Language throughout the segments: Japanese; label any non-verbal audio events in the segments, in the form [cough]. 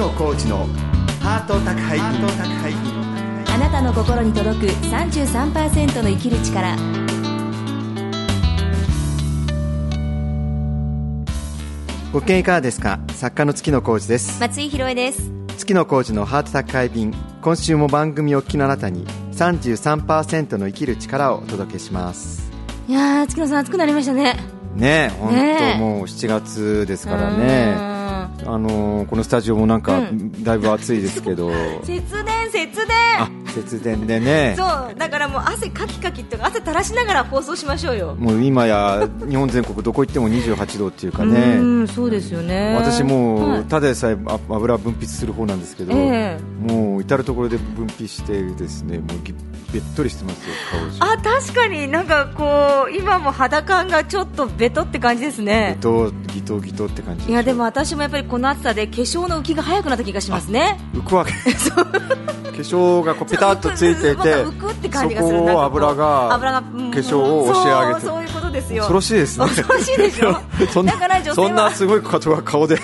野コーチのハート宅配便あなたの心に届く33%の生きる力。ご機嫌いかがですか？作家の月野コーチです。松井ひろえです。月野コーチのハート宅配便。今週も番組をお聞きのあなたに33%の生きる力をお届けします。いやー月野さん暑くなりましたね。ねえ本当もう7月ですからねあのーこのスタジオもなんかうだいぶ暑いですけど、節電節あ電節電でね。そうだからもう汗かきかきっていうか汗垂らしながら放送しましょうよ。もう今や日本全国どこ行っても28度っていうかね。うんそうですよね。私もはいうただでさえあ油分泌する方なんですけど、えもう至る所で分泌してですねもうぎべっとりしてますよ顔中。あ確かになんかこう今も肌感がちょっとベトって感じですギねトギトギトって感じいやでも私もやっぱりこの暑さで化粧の浮きが早くなった気がしますね。浮くわけ。[laughs] 化粧がこうペタッとついていてそこを油が化粧を押し上げて。そうそういうことですよ。恐ろしいですね。恐ろしいでしょ [laughs] そんなだから女性はそんなすごいことが顔で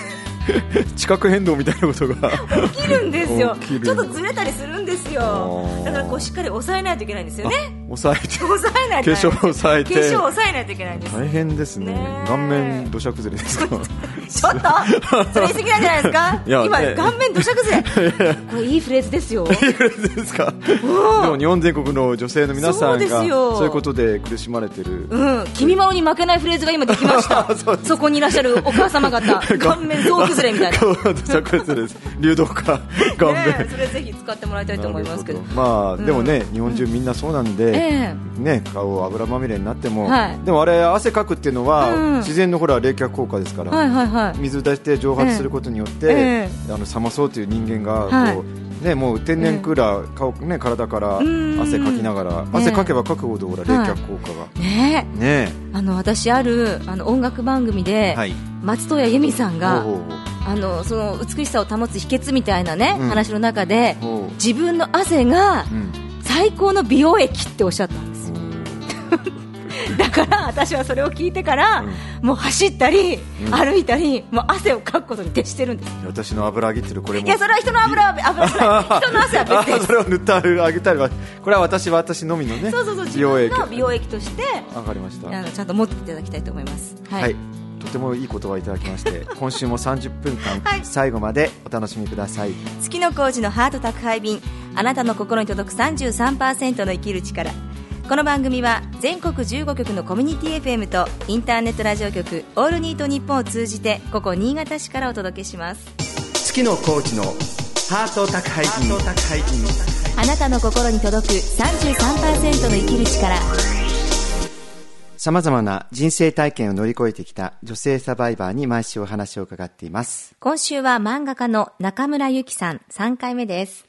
[laughs] 地殻変動みたいなことが。起きるんですよ。[laughs] ちょっとずれたりするんですよ。だからこうしっかり抑えないといけないんですよね。抑えて。抑えない化粧を抑えて。化粧を抑えないといけないんです。大変ですね。顔面土砂崩れですか？ちょっとそれ言い過ぎなんじゃないですか？今ね。顔面土砂崩れ。これいいフレーズですよ。ですか？でも日本全国の女性の皆さんがそういうことで苦しまれてる。うん、君まろに負けないフレーズが今できました。そそこにいらっしゃるお母様方。[laughs] 顔面像崩れみたいな。顔面土砂崩れです。流動化。顔面、ねえそれぜひ使ってもらいたいと思いますけど。まあ、でもね日本中みんなそうなんで、えね顔油まみれになっても、はい。でもあれ汗かくっていうのは、うん自然のほら冷却効果ですから、水出して蒸発することによって、え。あの冷まそうという人間がこう、はいね、もう天然クーラー、顔ね、体からん。汗かきながら、ええ。汗かけばかくほどほら冷却効果が、ねえ。ねあの私あるあの音楽番組で、はい。松任谷由実さんがあのその美しさを保つ秘訣みたいなね、うん。話の中で自分の汗がうん。最高の美容液っておっしゃったんですよ [laughs] だから私はそれを聞いてから、もう走ったり、うん。歩いたりもう汗をかくことに徹してるんです。私の油揚げってるこれも。いやそれは人の油は [laughs] 油じゃない人の汗は別ですあそれを塗ってあげたりはこれは私は私のみのねそうそうそう自美容液。分の美容液としてわかりました。あのちゃんと持っていただきたいと思います。ははい、とてもいい言葉いただきまして [laughs] 今週も30分間、はい。最後までお楽しみください。月の工事のハート宅配便あなたの心に届く33%の生きる力この番組は全国15局のコミュニティ FM とインターネットラジオ局「オールニートニッポン」を通じてここ新潟市からお届けします。月のコーチのハート宅配便。あなたの心に届く33%の生きる力。さまざまな人生体験を乗り越えてきた女性サバイバーに毎週お話を伺っています、今週は漫画家の中村ゆきさん3回目です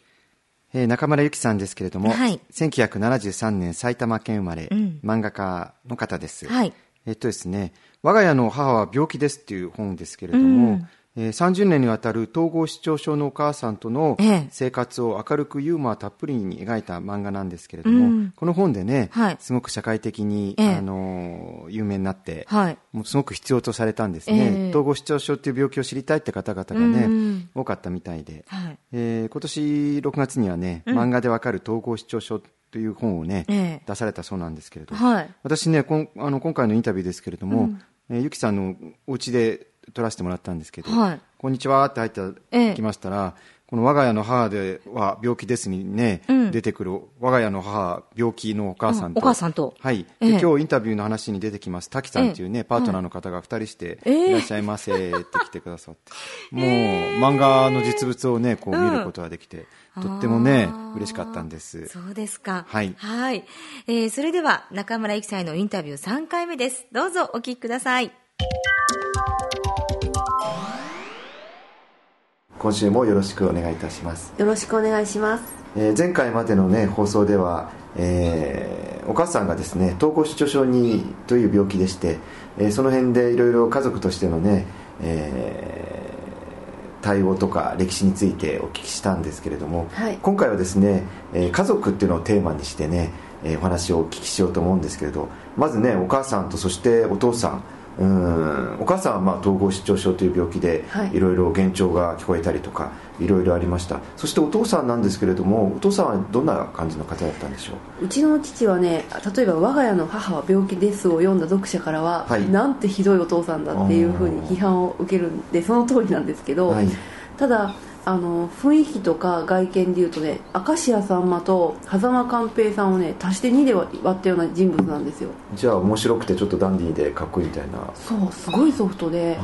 えー中村ゆきさんですけれども、はい。1973年埼玉県生まれ、うん。漫画家の方です、はい。えっとですね「我が家の母は病気です」っていう本ですけれども、うんえー30年にわたる統合失調症のお母さんとのええ。生活を明るくユーモアたっぷりに描いた漫画なんですけれども、うん。この本でね、はい。すごく社会的に、ええ。あのー有名になって、はい。もうすごく必要とされたんですね、ええ。統合失調症っていう病気を知りたいって方々がね、うん多かったみたいで、はい。えー今年6月にはね、うん。漫画でわかる統合失調症という本をね、ええ。出されたそうなんですけれど、はい。私ねこんあの今回のインタビューですけれども、えーゆきさんのお家で撮らせてもらったんですけど「はい。こんにちは」って入ってええ。きましたら、この「我が家の母では病気です」にね、うん。出てくる「我が家の母病気のお母さんと」うんお母さんと。はい、え今日インタビューの話に出てきます。滝さんっていうね、パートナーの方が2人して「ええいらっしゃいませ」って来てくださって、もう漫画の実物をねこう見ることができて、とってもね嬉しかったんです。そうですか。はい。はい。えーそれでは、中村ゆきさんへのインタビュー3回目です。どうぞお聞きください。今週もよろしくお願いいたしますよろしくお願いします。えー前回までの、ね、放送では、えーお母さんがですね統合失調症にという病気でして、えーその辺でいろいろ家族としてのね、えー対応とか歴史についてお聞きしたんですけれども、はい今回はですね、えー家族っていうのをテーマにしてね、えーお話をお聞きしようと思うんですけれどまずねお母さんとそしてお父さんうん。お母さんはまあ統合失調症という病気ではい。いろいろ幻聴が聞こえたりとかいろいろありました。そしてお父さんなんですけれどもお父さんはどんな感じの方だったんでしょう？うちの父はね例えば「我が家の母は病気です」を読んだ読者からは、はい。なんてひどいお父さんだっていうふうに批判を受けるんでその通りなんですけど、はい。ただあの雰囲気とか外見でいうとね明石家さんまと狭間寛平さんをね足して2で割ったような人物なんですよ。じゃあ面白くてちょっとダンディーでかっこいいみたいな。そうすごいソフトで。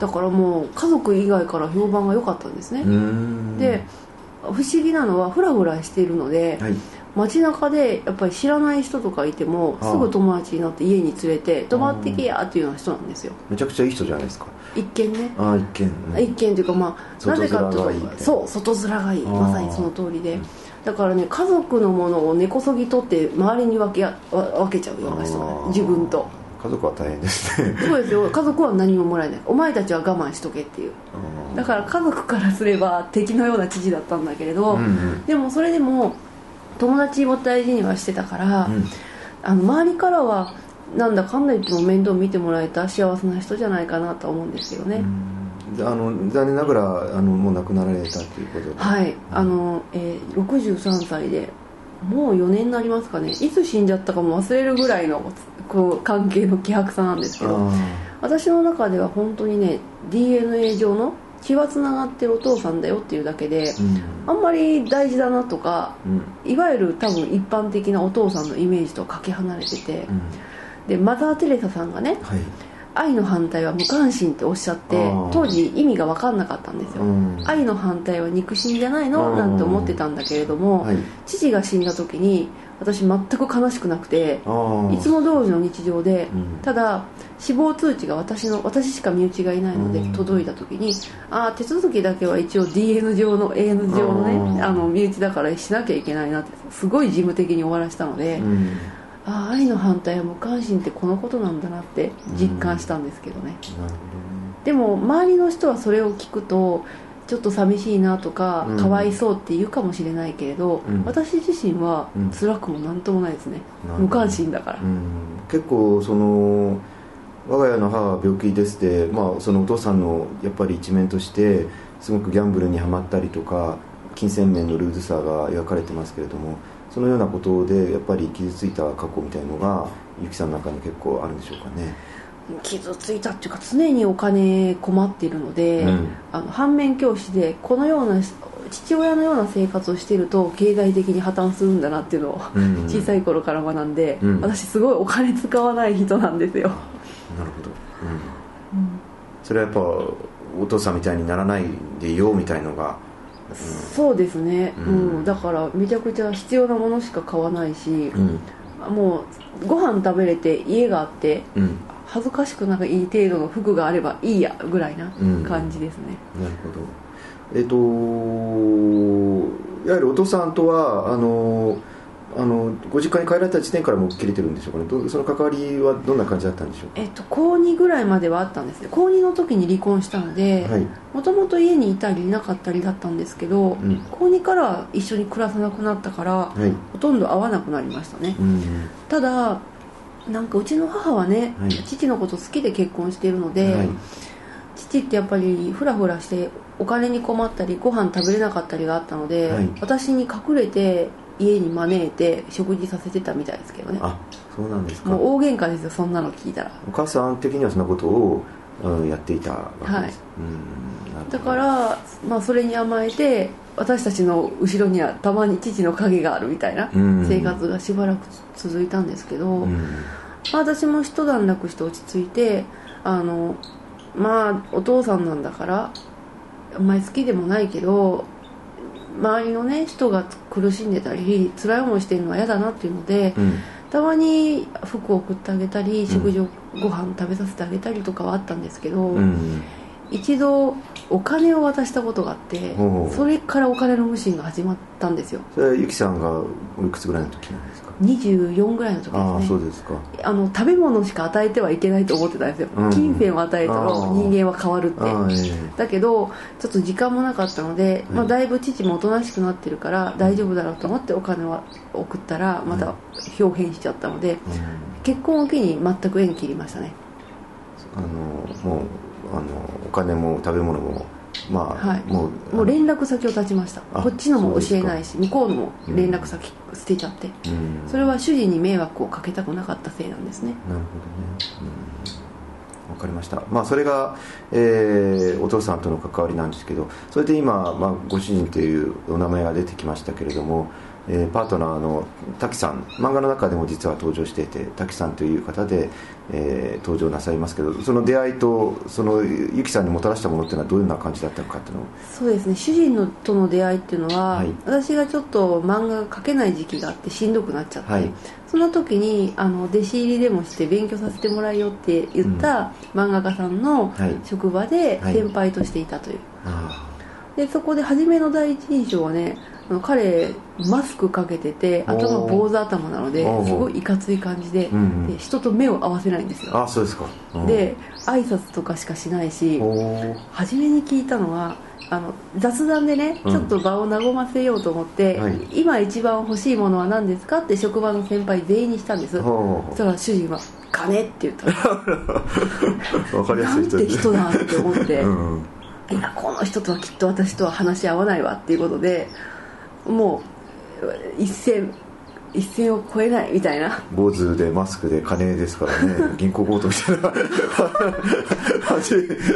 だからもう家族以外から評判が良かったんですね。で不思議なのはフラフラしているので、はい街中でやっぱり知らない人とかいてもすぐ友達になって家に連れて泊まってけやっていうような人なんですよ。めちゃくちゃいい人じゃないですか。一見ね。ああ一見、うん一見というかまあなぜかとそう外面がいい。まさにその通りで。だからね家族のものを根こそぎ取って周りに分け分けちゃうような人なああ。の自分と。家族は大変ですね。そうですよ。家族は何ももらえない。お前たちは我慢しとけっていう。だから家族からすれば敵のような父だったんだけれど、うんうん。でもそれでも友達も大事にはしてたから、うん。あの周りからはなんだかんだ言っても面倒見てもらえた幸せな人じゃないかなとは思うんですけどね、であの残念ながらあのもう亡くなられたということ。ではい。あの、えー63歳でもう4年になりますかね。いつ死んじゃったかも忘れるぐらいのこう関係の希薄さなんですけど。あ私の中では本当にね DNA 上の血はつながってるお父さんだよっていうだけで、あんまり大事だなとかうん。いわゆる多分一般的なお父さんのイメージとかけ離れててうん。でマザー・テレサさんがねはい。愛の反対は無関心っておっしゃって当時意味が分かんなかったんですよ、うん。愛の反対は憎しみじゃないの？うん。なんて思ってたんだけれども、はい。父が死んだ時に私全く悲しくなくていつも通りの日常で、うん。ただ死亡通知が私の私しか身内がいないのでうん。届いた時に、ああ手続きだけは一応 DN 上の AN 上のねうんあの身内だからしなきゃいけないなってすごい事務的に終わらせたので、うん。ああ愛の反対は無関心ってこのことなんだなって実感したんですけどね。でも周りの人はそれを聞くとちょっと寂しいなとか、うん。かわいそうって言うかもしれないけれど、うん。私自身はうん。辛くもなんともないですね、なるほど無関心だから、うん。結構その我が家の母は病気ですって、まあ、そのお父さんのやっぱり一面としてすごくギャンブルにはまったりとか金銭面のルーズさが描かれてますけれどもそのようなことでやっぱり傷ついた過去みたいのがゆきさんの中に結構あるんでしょうかね傷ついたっていうか常にお金困っているので、うん。あの反面教師でこのような父親のような生活をしていると経済的に破綻するんだなっていうのをうん。小さい頃から学んで、うん。私すごいお金使わない人なんですよ、なるほど、うん。それはやっぱお父さんみたいにならないでいようみたいのが、そうですね、ううんんだからめちゃくちゃ必要なものしか買わないし、うんもうご飯食べれて家があってうん、恥ずかしくないい程度の服があればいいやぐらいなうん。感じですね、なるほど。えっ、といわゆるお父さんとはあのあのご実家に帰られた時点からもう切れてるんでしょうかね。どその関わりはどんな感じだったんでしょうか？えっと高2ぐらいまではあったんですね。高2の時に離婚したのではい。もともと家にいたりいなかったりだったんですけど、うん。高2からは一緒に暮らさなくなったからはい。ほとんど会わなくなりましたね。うん。ただなんかうちの母はね、はい。父のこと好きで結婚しているので、はい。父ってやっぱりフラフラしてお金に困ったりご飯食べれなかったりがあったので、はい。私に隠れて家に招いて食事させてたみたいですけどね。あそうなんですか。もう大喧嘩ですよそんなの聞いたら。お母さん的にはそんなことを、うん、やっていたわけです、はい。うんだから、まあ、それに甘えて私たちの後ろにはたまに父の影があるみたいなうん。生活がしばらく続いたんですけど、うん。まあ、私も一段落して落ち着いてあのまあお父さんなんだからあんまり好きでもないけど周りのね人が苦しんでたり辛い思いしてるのは嫌だなっていうのでうん。たまに服を送ってあげたり食事をご飯食べさせてあげたりとかはあったんですけど、うん一度お金を渡したことがあってそれからお金の無心が始まったんですよ。それはゆきさんがおいくつぐらいの時なんですか？24ぐらいの時ですね。ああそうですか。あの食べ物しか与えてはいけないと思ってたんですよ、うん。金銭を与えたら人間は変わるって。ええ。だけどちょっと時間もなかったので、まあ、だいぶ父もおとなしくなってるから大丈夫だろうと思ってお金は送ったらまた表変しちゃったので、結婚を機に全く縁切りましたね。あのもうあのお金も食べ物もまあ、はい。もうもう連絡先を絶ちました。あこっちのも教えないし向こうのも連絡先捨てちゃって、うん。それは主人に迷惑をかけたくなかったせいなんですね。なるほどね。うん。わかりました。まあそれが、えーお父さんとの関わりなんですけどそれで今、まあ、ご主人というお名前が出てきましたけれども、えーパートナーの滝さん漫画の中でも実は登場していて滝さんという方で、えー登場なさいますけどその出会いとそのゆきさんにもたらしたものっていうのはどういうような感じだったのかっていうのを。そうですね。主人のとの出会いっていうのは、はい。私がちょっと漫画が描けない時期があってしんどくなっちゃって、はい。その時にあの弟子入りでもして勉強させてもらえよって言った漫画家さんのはい。職場ではい。先輩としていたという、あでそこで初めの第一印象はね彼マスクかけてて頭坊主頭なのですごいいかつい感じで,、うんうん。で人と目を合わせないんですよ。あそうですか、うん。で挨拶とかしかしないし初めに聞いたのはあの雑談でねうん。ちょっと場を和ませようと思って、はい。今一番欲しいものは何ですか？って職場の先輩全員にしたんです。そしたら主人は「金」って言った。[laughs] わかりやなんてすい人です人だって思って、うん。いやこの人とはきっと私とは話し合わないわっていうことでもう一線一線を越えないみたいな。坊主でマスクで金ですからね。[laughs] 銀行強盗みたいな。[laughs]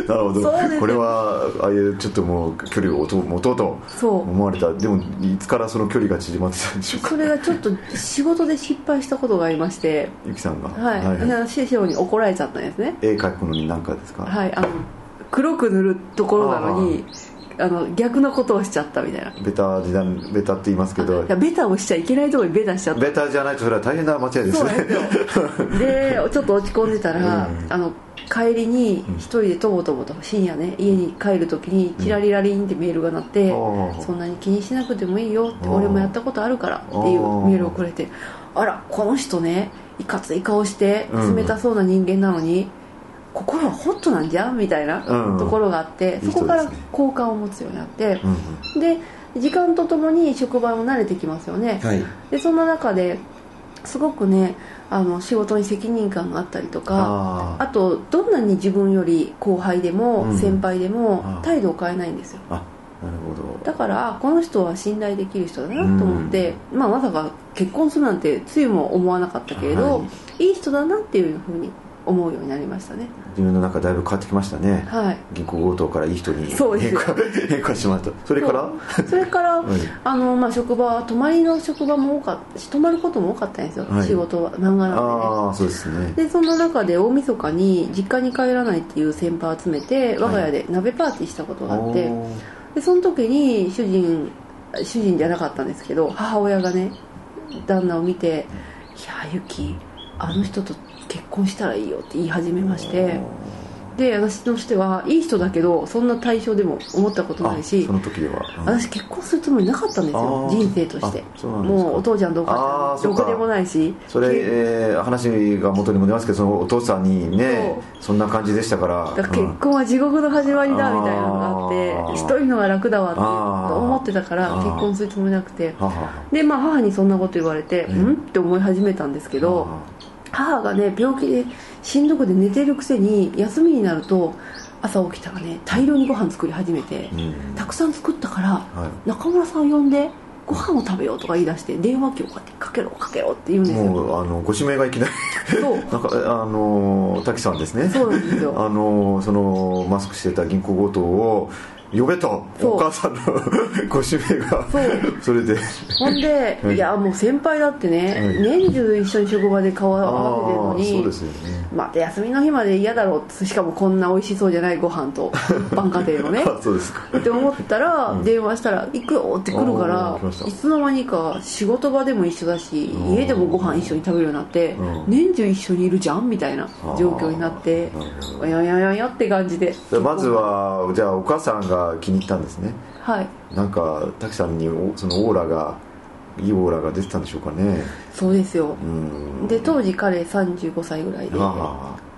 なるほど。これはああいうちょっともう距離を持とうとそう。思われた。でもいつからその距離が縮まってたんでしょうか。それがちょっと仕事で失敗したことがありまして。ゆきさんが。はい、師匠に怒られちゃったんですね。絵描くのに何かですか？はい。あの黒く塗るところなのにあの逆のことをしちゃったみたいな。ベタ時代ベタって言いますけど。いやベタをしちゃいけないところにベタしちゃったベタじゃないとそれは大変な間違いですね。でちょっと落ち込んでたら、うん。あの帰りに一人でとぼとぼと深夜ね家に帰る時にチラリラリンってメールが鳴って、そんなに気にしなくてもいいよって俺もやったことあるからっていうメールをくれてあらこの人ねいかつい顔してうん。冷たそうな人間なのに、心はホットなんじゃんみたいなうんところがあって、いい人ですね。そこから好感を持つようになってう、んで時間とともに職場も慣れてきますよね、はい。でそんな中ですごくねあの仕事に責任感があったりとかああとどんなに自分より後輩でもうん先輩でもあ態度を変えないんですよ。あなるほど。だからあこの人は信頼できる人だなと思って、まあ、まさか結婚するなんてつゆも思わなかったけれど、、はいい人だなっていうふうに思うようになりましたね。自分の中だいぶ変わってきましたね。はい。銀行強盗からいい人にそうです。変化変化しました。それから？それから、[laughs] はい。あのまあ、職場泊まりの職場も多かったし泊まることも多かったんですよ、はい。仕事は漫画なんでね。ああそうですね。でその中で大晦日に実家に帰らないっていう先輩を集めて我が家で鍋パーティーしたことがあって、おー。でその時に主人主人じゃなかったんですけど母親がね旦那を見て「いやゆきあの人と結婚したらいいよ」って言い始めましてで私としてはいい人だけどそんな対象でも思ったことないしあその時では、うん。私結婚するつもりなかったんですよ人生として。もうお父ちゃんどうあか。どこでもないし。それ、えー話が元にも出ますけどそのお父さんにねそんな感じでしたから。だから結婚は地獄の始まりだみたいなのがあって一人のが楽だわって思ってたから結婚するつもりなくて。でまあ母にそんなこと言われてうん。うん？って思い始めたんですけど母がね病気でしんどくて寝てるくせに休みになると朝起きたらね大量にご飯作り始めてうん。たくさん作ったからはい。中村さん呼んでご飯を食べようとか言い出して電話機をかけろかけろって言うんですよ。もうあのご指名がいきなり。[laughs] なんかあの滝さんですね。そうなんですよ。[laughs] あのそのマスクしてた銀行強盗を呼べとそう。お母さんのご指名がそれで。ほんで、はいい、やもう先輩だってね、はい年中一緒に職場で顔を合わせてるのあーそうにですよね。また休みの日まで嫌だろうしかもこんな美味しそうじゃないご飯と一般家庭のねあそうですか。って思ったら、電話したら「行くよ」って来るかあらいつの間にか仕事場でも一緒だしうん。家でもご飯一緒に食べるようになってうん。年中一緒にいるじゃんみたいな状況になってあーなるほど。おややややって感じで。まずはじゃあお母さんが気に入ったんですね。はい。なんか滝さんにおそのオーラがいいオーラが出てたんでしょうかね。そうですよ。うん。で当時彼35歳ぐらいで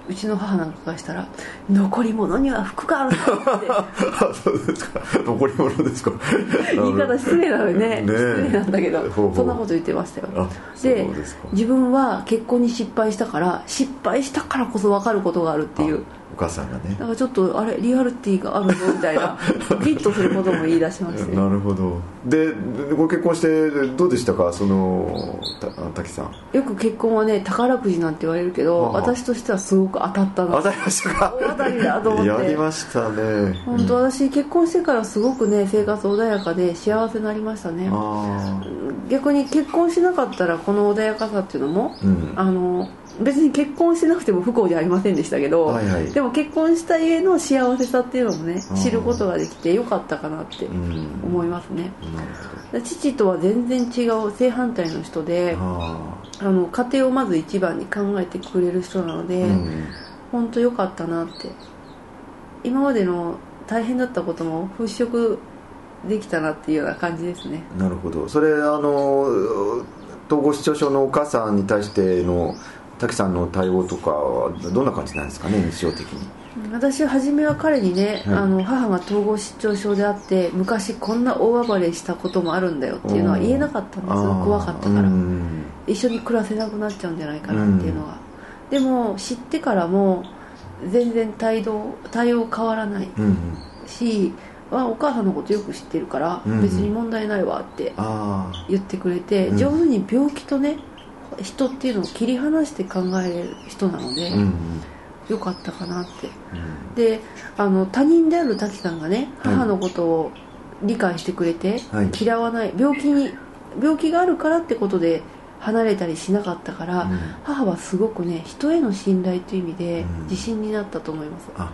うちの母なんかがしたら「残り物には服がある」って。[laughs] そうですか。残り物ですか。[laughs] 言い方失礼なのにね。ねえ。失礼なんだけどそんなこと言ってましたよ。で自分は結婚に失敗したから失敗したからこそ分かることがあるっていうお母さんがね。だからちょっとあれリアリティがあるぞみたいな。[laughs] ギッとすることも言い出しましてなるほど。ででご結婚してどうでしたか？そのた滝さん。よく結婚はね宝くじなんて言われるけどはあ。私としてはすごく当たったな。当たりましたか？大当たりだと思って。やりましたね。本当私結婚してからすごくね生活穏やかで幸せになりましたね。あ。逆に結婚しなかったらこの穏やかさっていうのも、うん。あの別に結婚しなくても不幸じゃありませんでしたけど、はいはい。でも結婚した家の幸せさっていうのもね知ることができてよかったかなってうん思いますね、なる父とは全然違う正反対の人でああ。の家庭をまず一番に考えてくれる人なので、あうん。本当良かったなって。今までの大変だったことも払拭できたなっていうような感じですね。なるほど。それあの統合失調症のお母さんに対しての滝さんの対応とかはどんな感じなんですかね日常的に？私初めは彼にね、はい。あの母が統合失調症であって昔こんな大暴れしたこともあるんだよっていうのは言えなかったんです怖かったから。うん。一緒に暮らせなくなっちゃうんじゃないかなっていうのが、でも知ってからも全然態度対応変わらないうんうん。お母さんのことよく知ってるから、うん別に問題ないわって言ってくれて、うん。上手に病気とね人っていうのを切り離して考えれる人なので、うんうん。よかったかなって。うん。であの他人である滝さんがねはい。母のことを理解してくれて、はい。嫌わない病気に病気があるからってことで離れたりしなかったから、うん。母はすごくね人への信頼という意味でうん。自信になったと思います、あ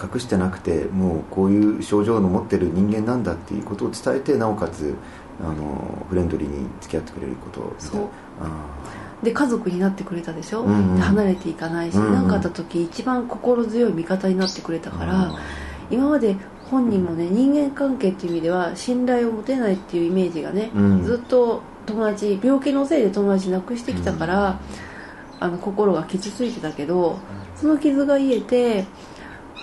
隠してなくてもうこういう症状の持ってる人間なんだっていうことを伝えてなおかつあのフレンドリーに付き合ってくれることそう。あで家族になってくれたでしょ、うんうん。で離れていかないしうんうん。何、かあった時一番心強い味方になってくれたーから、あ今まで本人もね人間関係っていう意味では信頼を持てないっていうイメージがね、うん。ずっと友達病気のせいで友達なくしてきたから、あの心が傷ついてたけどその傷が癒えて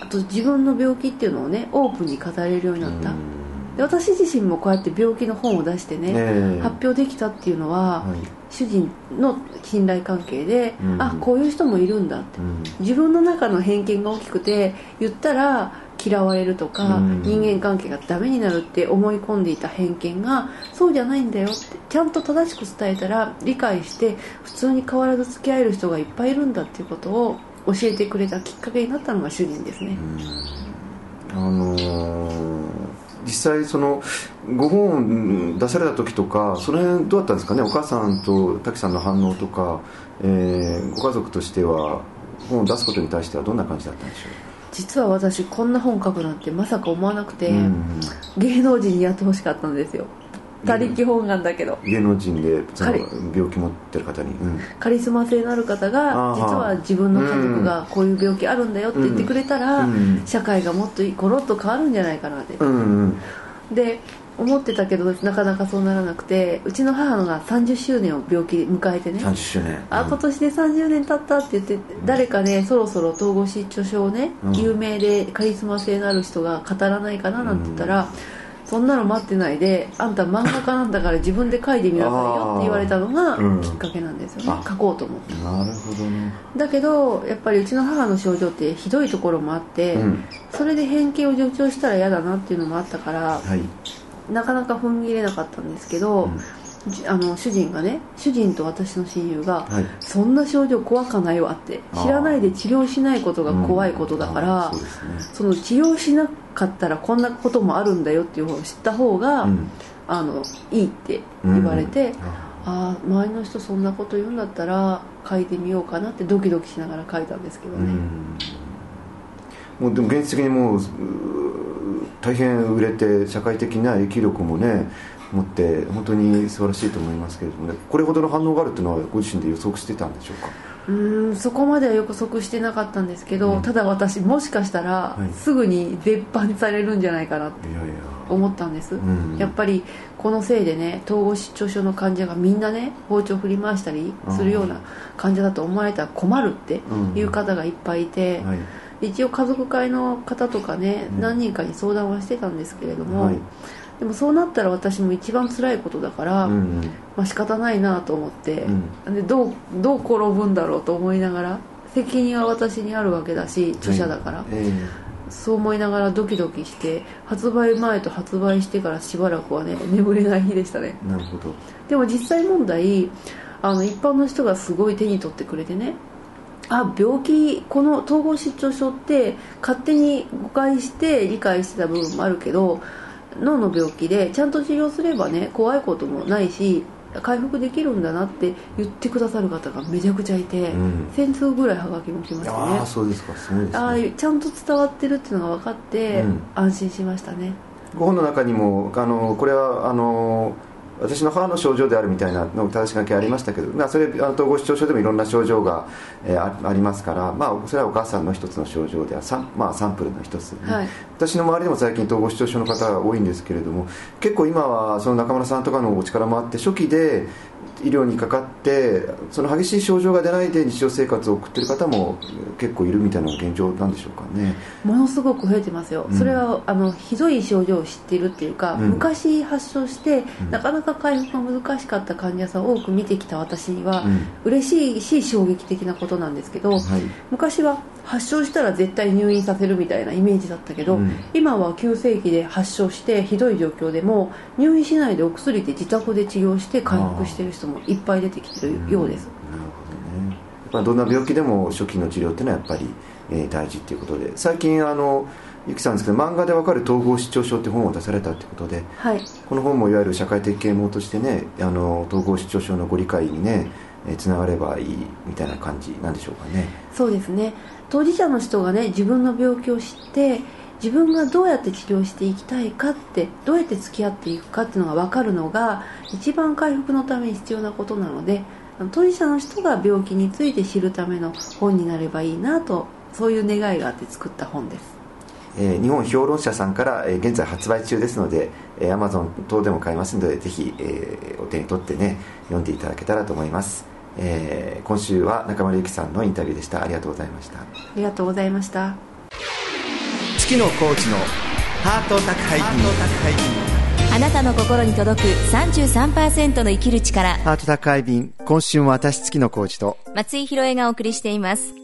あと自分の病気っていうのをねオープンに語れるようになった、うんで私自身もこうやって病気の本を出してね、ええ。発表できたっていうのは、はい。主人の信頼関係で、うん。あこういう人もいるんだってうん。自分の中の偏見が大きくて言ったら嫌われるとか、うん。人間関係がダメになるって思い込んでいた偏見がそうじゃないんだよってちゃんと正しく伝えたら理解して普通に変わらず付き合える人がいっぱいいるんだっていうことを教えてくれたきっかけになったのが主人ですね、あのー実際そのご本出された時とかその辺どうだったんですかね？お母さんと滝さんの反応とか、えーご家族としては本を出すことに対してはどんな感じだったんでしょ実は私こんな本書くなんてまさか思わなくて、う、うん。芸能人にやってほしかったんですよ他力本願だけど。芸能人で病気持ってる方に、うん。カリスマ性のある方が実は自分の家族がこういう病気あるんだよって言ってくれたら、うん。社会がもっとゴロッと変わるんじゃないかなって、うんうん。で思ってたけどなかなかそうならなくてうちの母のが30周年を病気で迎えてね。30周年。あ今年で30年経ったって言って誰かねそろそろ統合失調症をね、うん。有名でカリスマ性のある人が語らないかななんて言ったら、そんなの待ってないであんた漫画家なんだから自分で書いてみなさいよって言われたのがきっかけなんですよね、あ書こうと思って。なるほどね、だけどやっぱりうちの母の症状ってひどいところもあって、うん。それで偏見を助長したら嫌だなっていうのもあったからはい、なかなか踏ん切れなかったんですけど、うん。じあの主人がね主人と私の親友が、はい。そんな症状怖かないわって知らないで治療しないことが怖いことだから、うん。あそね。その治療しなかったらこんなこともあるんだよっていう方を知った方が、うん。あのいいって言われて、うん。ああ周りの人そんなこと言うんだったら書いてみようかなってドキドキしながら書いたんですけどね、もうでも現実的にもう大変売れて社会的な影響力もね持って本当に素晴らしいと思いますけれどもねこれほどの反応があるっていうのはご自身で予測してたんでしょうか？うーんそこまでは予測してなかったんですけど、うん。ただ私もしかしたら、はい。すぐに絶版されるんじゃないかなって思ったんです、うん。やっぱりこのせいでね統合失調症の患者がみんなね包丁振り回したりするような患者だと思われたら困るっていう方がいっぱいいて、はい一応家族会の方とかね、うん。何人かに相談はしてたんですけれども、はい。でもそうなったら私も一番辛いことだから、うんうん。まあ仕方ないなと思って、うん。でどうどう転ぶんだろうと思いながら責任は私にあるわけだし著者だから、えそう思いながらドキドキして発売前と発売してからしばらくはね眠れない日でしたね。えなるほど。でも実際問題あの一般の人がすごい手に取ってくれてねあ病気この統合失調症って勝手に誤解して理解してた部分もあるけど脳の病気でちゃんと治療すればね怖いこともないし回復できるんだなって言ってくださる方がめちゃくちゃいて、うん。1000通ぐらいはがきも来ましたね。ああそうですか。すごいですああねちゃんと伝わってるっていうのが分かって、うん。安心しましたね。ご本の中にもあのこれはあの私の母の症状であるみたいなの正し書きありましたけど、まあ、それあの統合失調症でもいろんな症状が、えーあありますから、まあ、それはお母さんの一つの症状ではサン,、まあ、サンプルの一つ、ね。はい。私の周りでも最近統合失調症の方が多いんですけれども結構今はその中村さんとかのお力もあって初期で医療にかかってその激しい症状が出ないで日常生活を送っている方も結構いるみたいな現状なんでしょうかね。ものすごく増えてますよ、うん。それはあのひどい症状を知っているっていうか、うん。昔発症して、うん。なかなか回復が難しかった患者さんを多く見てきた私には、うん。嬉しいし衝撃的なことなんですけど、はい。昔は発症したら絶対入院させるみたいなイメージだったけど、うん。今は急性期で発症してひどい状況でも入院しないでお薬で自宅で治療して回復している人もいっぱい出てきてるようです、なるほどね。やっぱどんな病気でも初期の治療っていうのはやっぱり、えー大事っていうことで。最近あのゆきさんですけど漫画でわかる統合失調症って本を出されたってことではい。この本もいわゆる社会的啓蒙としてねあの統合失調症のご理解にねえーつながればいいみたいな感じなんでしょうかね。そうですね。当事者の人がね自分の病気を知って自分がどうやって治療していきたいかってどうやって付き合っていくかっていうのが分かるのが一番回復のために必要なことなので当事者の人が病気について知るための本になればいいなとそういう願いがあって作った本です。えー日本評論者さんから、えー現在発売中ですので、えー、Amazon 等でも買えますのでぜひ、えーお手に取ってね読んでいただけたらと思います、えー今週は中丸ゆきさんのインタビューでした。ありがとうございました。ありがとうございました月野コーチのハート宅配便。あなたの心に届く33%の生きる力。ハート宅配便今週も私月野コーチと。松井宏恵がお送りしています。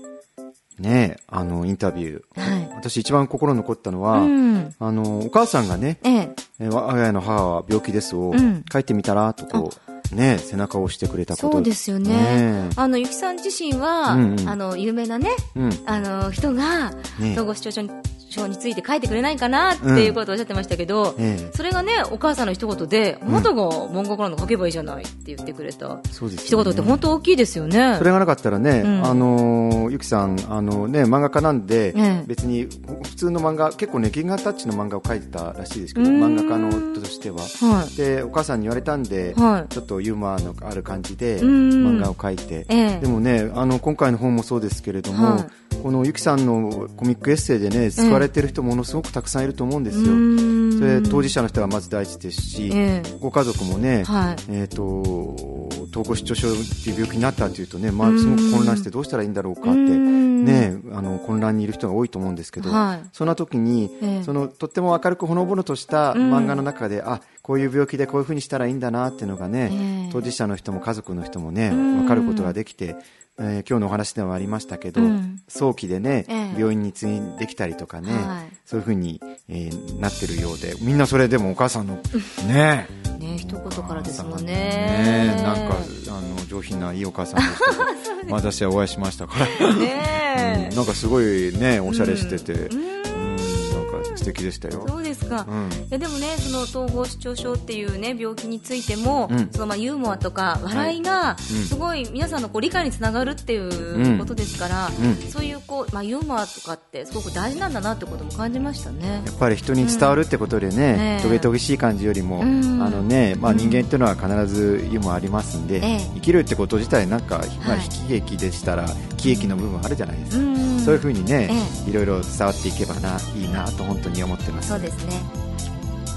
ねえあのインタビュー、はい。私一番心に残ったのは、うん。あのお母さんがねええ「えー我が家の母は病気です」をうん。書いてみたらとこう、ねえ背中を押してくれたこと。そうですよね。ねあのゆきさん自身は、うんうん。あの有名なねえうん。あの人がね統合失調症に症について書いてくれないかなっていうことをおっしゃってましたけど、ええ。それがねお母さんの一言で、あなたが文学なんか書けばいいじゃないって言ってくれたそうです一言って本当大きいですよね。それがなかったらね、うん。あのゆきさんあのね漫画家なんで、ええ。別に普通の漫画結構ね銀河タッチの漫画を描いてたらしいですけど漫画家の人としては。はい。でお母さんに言われたんで、はい。ちょっとユーモアのある感じで漫画を描いて、ええ。でもねあの今回の本もそうですけれども、はい。このゆきさんのコミックエッセイでね救われてる人ものすごくたくさんいると思うんですよ、うーん。それ当事者の人がまず第一ですし、ええ。ご家族もね、はい。えー、と統合失調症っていう病気になったっていうとね、まあ、すごく混乱してどうしたらいいんだろうかって、うん。ね、あの混乱にいる人が多いと思うんですけど、はい。そんな時に、ええ。そのとっても明るくほのぼのとしたうん。漫画の中で、あこういう病気でこういうふうにしたらいいんだなっていうのがね、ええ。当事者の人も家族の人もねうん。分かることができて、えー今日のお話でもありましたけど、うん。早期でね、ええ。病院に通院できたりとかね、はい。そういうふうに、えーなってるようでみんなそれでもお母さんの [laughs] ね。ね一言からですもんね。ねなんかあの上品ないいお母さんでしたけど [laughs] 私はお会いしましたから、ねうんなんかすごいねおしゃれしてて、ううん素敵でしたよ。そうですか、うん。いやでもねその統合失調症っていうね病気についても、うん。そのまあユーモアとか笑いがすごい皆さんのこう理解につながるっていうことですから、うん。そういうこうまあユーモアとかってすごく大事なんだなってことも感じましたね。やっぱり人に伝わるってことでね、ねトゲトゲしい感じよりも、うん。あのねまあ、人間っていうのは必ずユーモアありますんで、ええ。生きるってこと自体なんか、まあ、はい。悲劇でしたら喜劇の部分あるじゃないですか、うんそういうふうにね、えいろいろ伝わっていけばないいなと本当に思ってます。そうですね。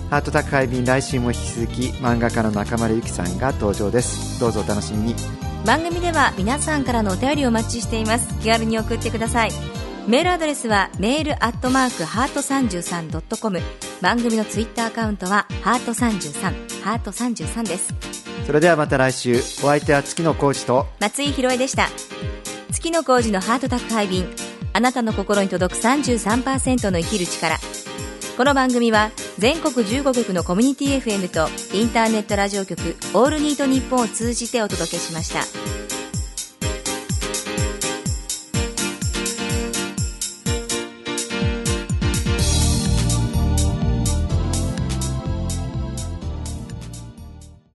ハート宅配便来週も引き続き漫画家の中丸ゆきさんが登場です。どうぞお楽しみに。番組では皆さんからのお便りをお待ちしています。気軽に送ってください。メールアドレスはメールアットマークハート 33.com 番組のツイッターアカウントはハート33ハート33です。それではまた来週。お相手は月野浩二と松井宏恵でした。月野浩二のハート宅配便あなたの心に届く33%の生きる力この番組は全国15局のコミュニティ FM とインターネットラジオ局オールニートニッポンを通じてお届けしました。